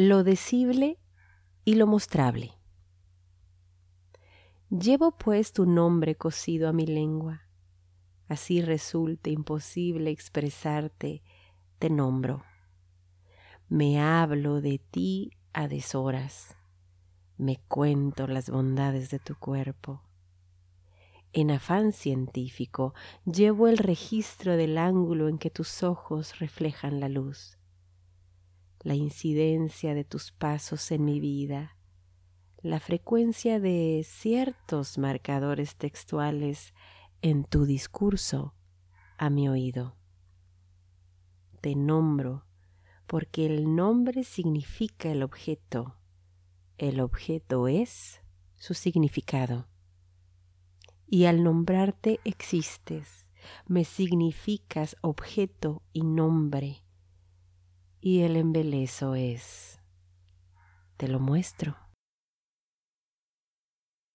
lo decible y lo mostrable. Llevo pues tu nombre cosido a mi lengua, así resulta imposible expresarte, te nombro. Me hablo de ti a deshoras, me cuento las bondades de tu cuerpo. En afán científico llevo el registro del ángulo en que tus ojos reflejan la luz, la incidencia de tus pasos en mi vida, la frecuencia de ciertos marcadores textuales en tu discurso a mi oído. Te nombro porque el nombre significa el objeto, el objeto es su significado. Y al nombrarte existes, me significas objeto y nombre, y el embelezo es, te lo muestro.